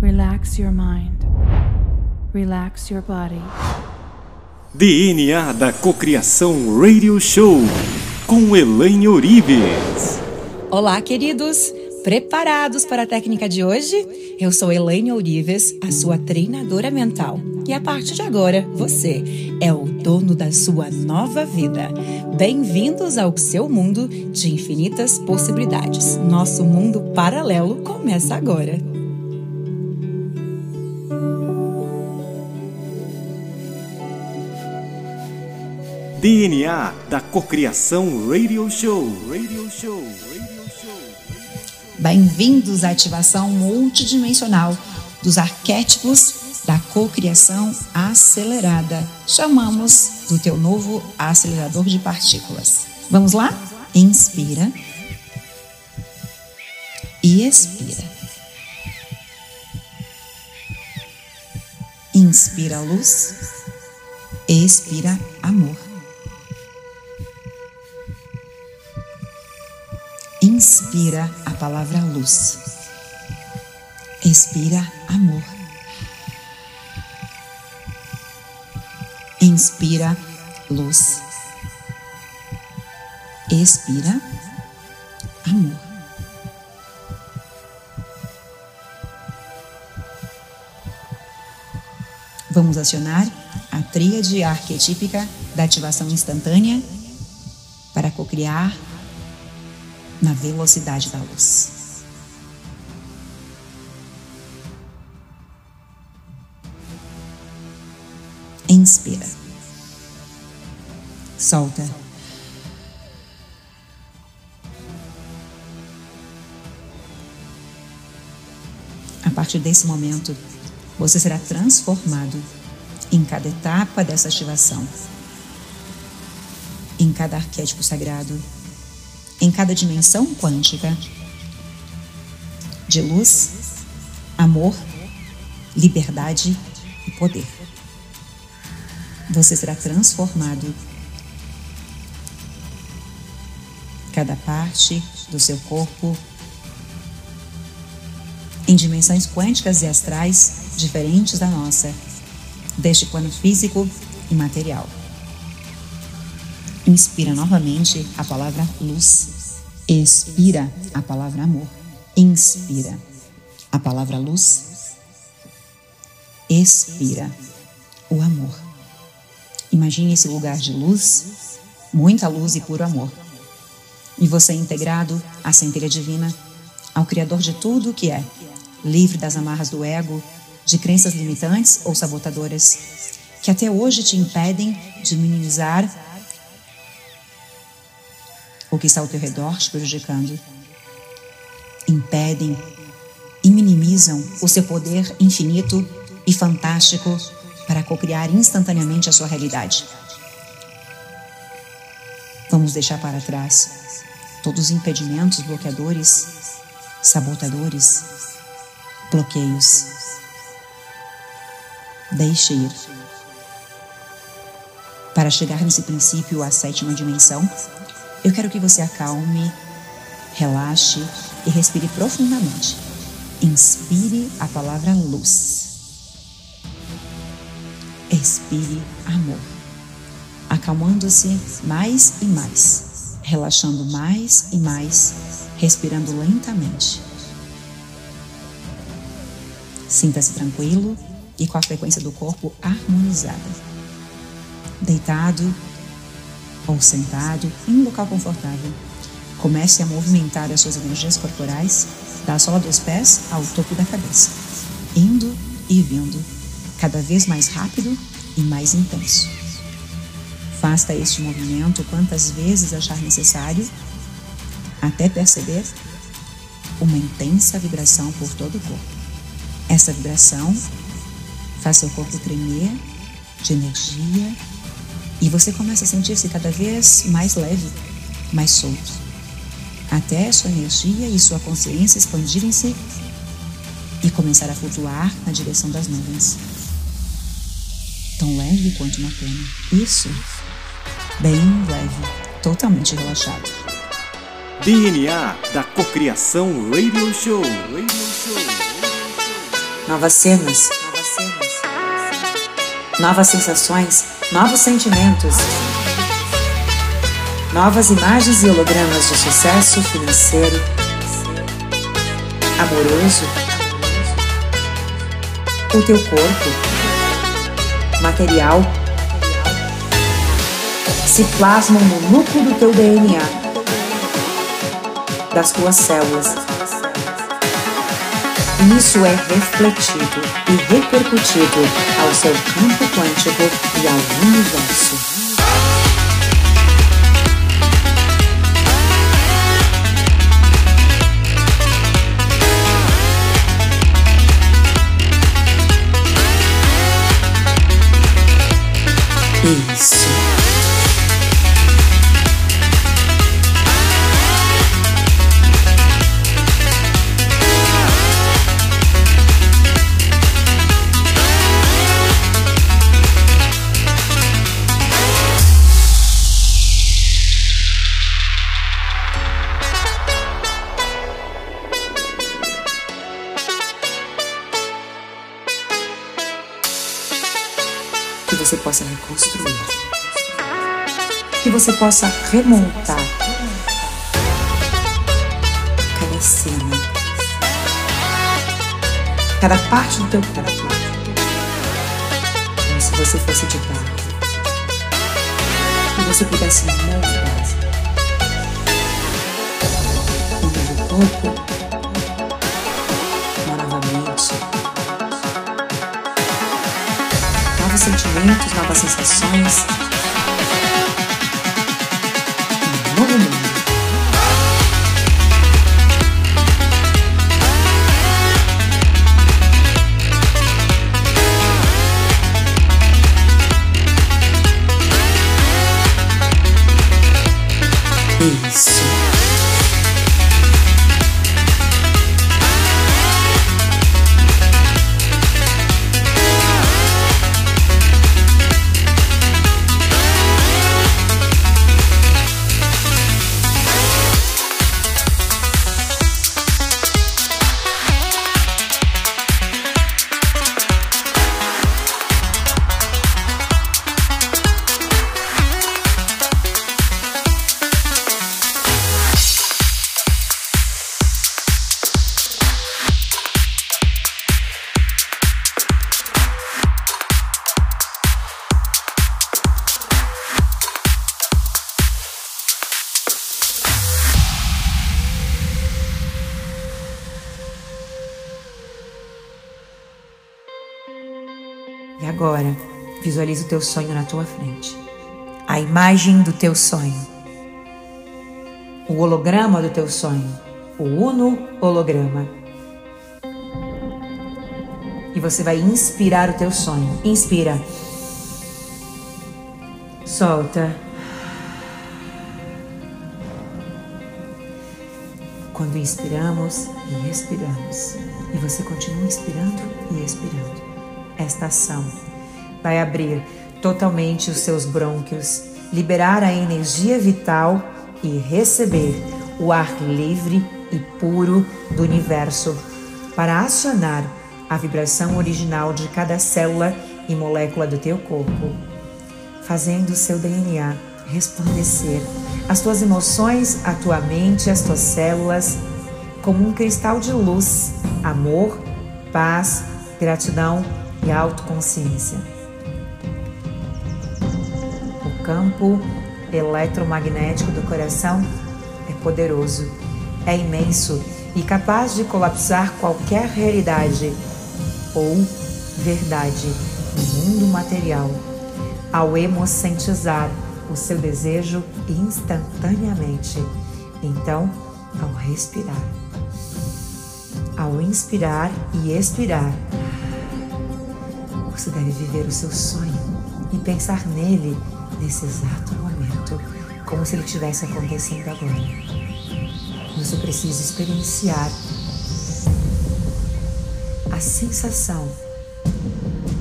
Relax your mind. Relax your body. DNA da Cocriação Radio Show com Elaine Orives. Olá, queridos! Preparados para a técnica de hoje? Eu sou Elaine Orives, a sua treinadora mental. E a partir de agora, você é o dono da sua nova vida. Bem-vindos ao seu mundo de infinitas possibilidades. Nosso mundo paralelo começa agora. DNA da Cocriação Radio Show. Radio Show. Bem-vindos à ativação multidimensional dos arquétipos da cocriação acelerada. Chamamos do teu novo acelerador de partículas. Vamos lá? Inspira e expira. Inspira luz, expira amor. Inspira a palavra luz. Expira amor. Inspira luz. Expira amor. Vamos acionar a tríade arquetípica da ativação instantânea para cocriar na velocidade da luz. Inspira. Solta. A partir desse momento, você será transformado em cada etapa dessa ativação, em cada arquétipo sagrado, em cada dimensão quântica de luz, amor, liberdade e poder. Você será transformado. Cada parte do seu corpo em dimensões quânticas e astrais diferentes da nossa, deste plano físico e material. Inspira novamente a palavra luz. Expira a palavra amor. Inspira a palavra luz. Expira o amor. Imagine esse lugar de luz, muita luz e puro amor. E você é integrado à centelha divina, ao Criador de tudo o que é, livre das amarras do ego, de crenças limitantes ou sabotadoras, que até hoje te impedem de minimizar que está ao teu redor te prejudicando. Impedem e minimizam o seu poder infinito e fantástico para cocriar instantaneamente a sua realidade. Vamos deixar para trás todos os impedimentos, bloqueadores, sabotadores, bloqueios. Deixe ir. Para chegar nesse princípio, a sétima dimensão, eu quero que você acalme, relaxe e respire profundamente. Inspire a palavra luz. Expire amor, acalmando-se mais e mais, relaxando mais e mais, respirando lentamente. Sinta-se tranquilo e com a frequência do corpo harmonizada. Deitado ou sentado em um local confortável. Comece a movimentar as suas energias corporais da sola dos pés ao topo da cabeça, indo e vindo, cada vez mais rápido e mais intenso. Faça este movimento quantas vezes achar necessário, até perceber uma intensa vibração por todo o corpo. Essa vibração faz seu corpo tremer de energia e você começa a sentir-se cada vez mais leve, mais solto, até sua energia e sua consciência expandirem-se e começar a flutuar na direção das nuvens. Tão leve quanto uma pena. Isso, bem leve, totalmente relaxado. DNA da Cocriação Radio Show. Radio Show. novas cenas, novas sensações, novos sentimentos, novas imagens e hologramas de sucesso financeiro, amoroso, o teu corpo, material, se plasmam no núcleo do teu DNA, das tuas células isso é refletido e repercutido ao seu campo quântico e ao universo. Você possa reconstruir, que você possa remontar cada cena, cada parte do teu corpo, como se você fosse de barro, e você pudesse moldar. Um novo corpo, sentimentos, novas sensações. Um novo mundo. Isso. E agora, visualize o teu sonho na tua frente. A imagem do teu sonho. O holograma do teu sonho. O uno holograma. E você vai inspirar o teu sonho. Inspira. Solta. Quando inspiramos e expiramos. E você continua inspirando e expirando esta ação. Vai abrir totalmente os seus brônquios, liberar a energia vital e receber o ar livre e puro do universo para acionar a vibração original de cada célula e molécula do teu corpo, fazendo o seu DNA resplandecer, as tuas emoções, a tua mente, as tuas células, como um cristal de luz, amor, paz, gratidão e autoconsciência. O campo eletromagnético do coração é poderoso, é imenso e capaz de colapsar qualquer realidade ou verdade no mundo material ao emocentizar o seu desejo instantaneamente. Então, ao respirar, ao inspirar e expirar, você deve viver o seu sonho e pensar nele nesse exato momento, como se ele estivesse acontecendo agora. Você precisa experienciar a sensação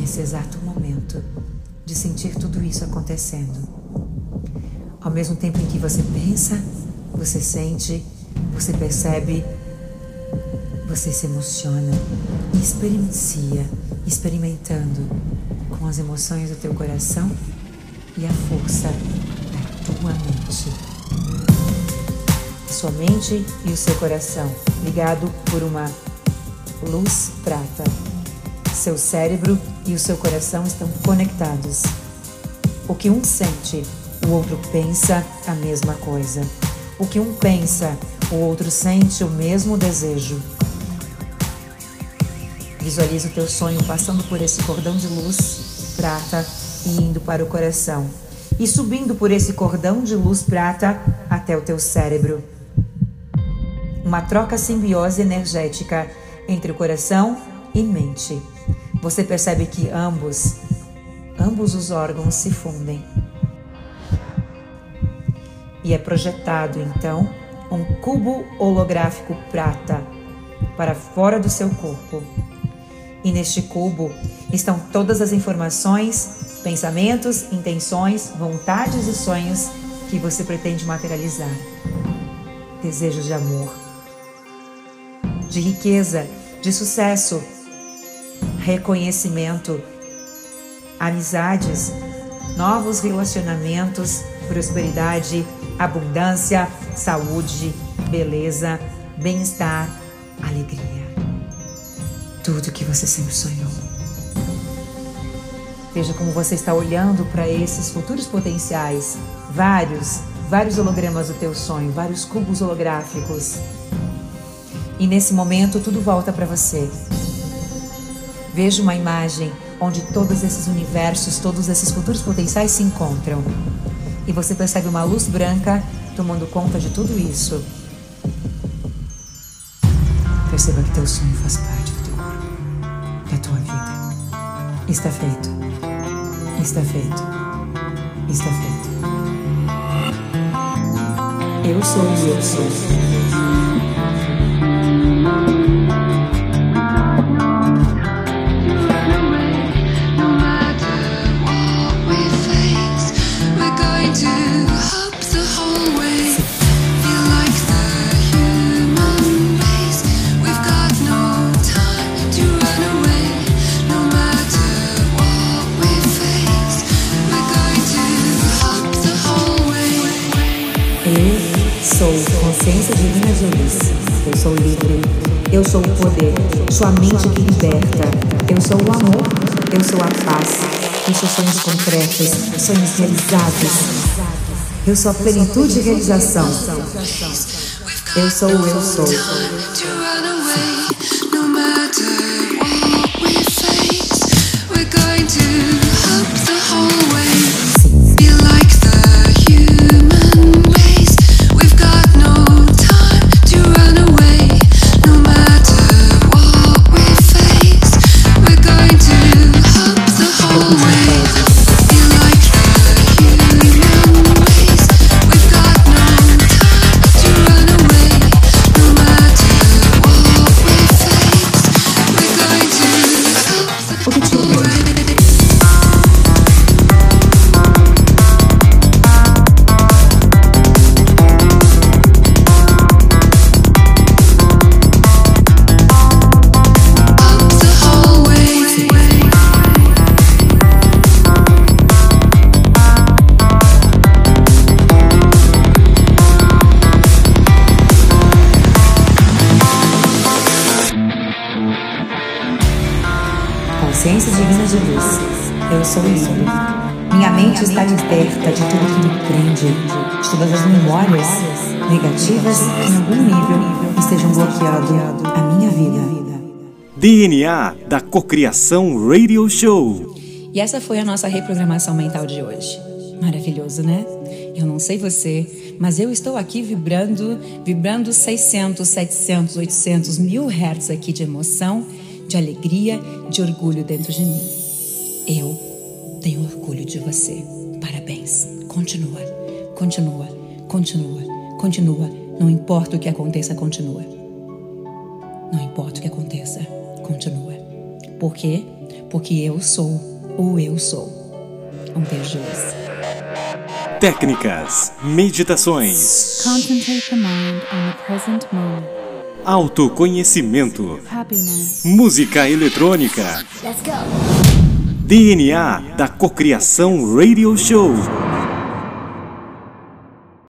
nesse exato momento de sentir tudo isso acontecendo. Ao mesmo tempo em que você pensa, você sente, você percebe, você se emociona experiencia, experimentando com as emoções do teu coração e a força da tua mente. Sua mente e o seu coração ligado por uma luz prata. Seu cérebro e o seu coração estão conectados. O que um sente, o outro pensa a mesma coisa. O que um pensa, o outro sente o mesmo desejo. Visualize o teu sonho passando por esse cordão de luz prata e indo para o coração, e subindo por esse cordão de luz prata até o teu cérebro. Uma troca simbiose energética entre o coração e mente. Você percebe que ambos, ambos os órgãos se fundem. E é projetado então um cubo holográfico prata para fora do seu corpo. E neste cubo estão todas as informações, pensamentos, intenções, vontades e sonhos que você pretende materializar. Desejos de amor, de riqueza, de sucesso, reconhecimento, amizades, novos relacionamentos, prosperidade, abundância, saúde, beleza, bem-estar, alegria. Tudo que você sempre sonhou. Veja como você está olhando para esses futuros potenciais, vários, vários hologramas do teu sonho, vários cubos holográficos. E nesse momento tudo volta para você. Veja uma imagem onde todos esses universos, todos esses futuros potenciais se encontram. E você percebe uma luz branca tomando conta de tudo isso. Perceba que teu sonho faz parte da tua vida. Está feito. Está feito. Está feito. Eu sou eu sou poder. Sou a mente que liberta. Eu sou o amor. Eu sou a paz. Eu sou sonhos concretos, sonhos realizados. Eu sou a plenitude e realização. Eu sou o eu sou. Eu sou livre. Minha mente está liberta de tudo que me prende, de todas as memórias negativas que em algum nível estejam bloqueando a minha vida. DNA da Cocriação Radio Show. E essa foi a nossa reprogramação mental de hoje. Maravilhoso, né? Eu não sei você, mas eu estou aqui vibrando, vibrando 600, 700, 800 mil hertz aqui de emoção de alegria, de orgulho dentro de mim. Eu tenho orgulho de você. Parabéns. Continua, continua, continua, continua. Não importa o que aconteça, continua. Não importa o que aconteça, continua. Por quê? Porque eu sou o eu sou. Um beijo. Técnicas, meditações. Concentrate the mind on the present moment. autoconhecimento, happiness, música eletrônica, Let's go. DNA da Cocriação Radio Show.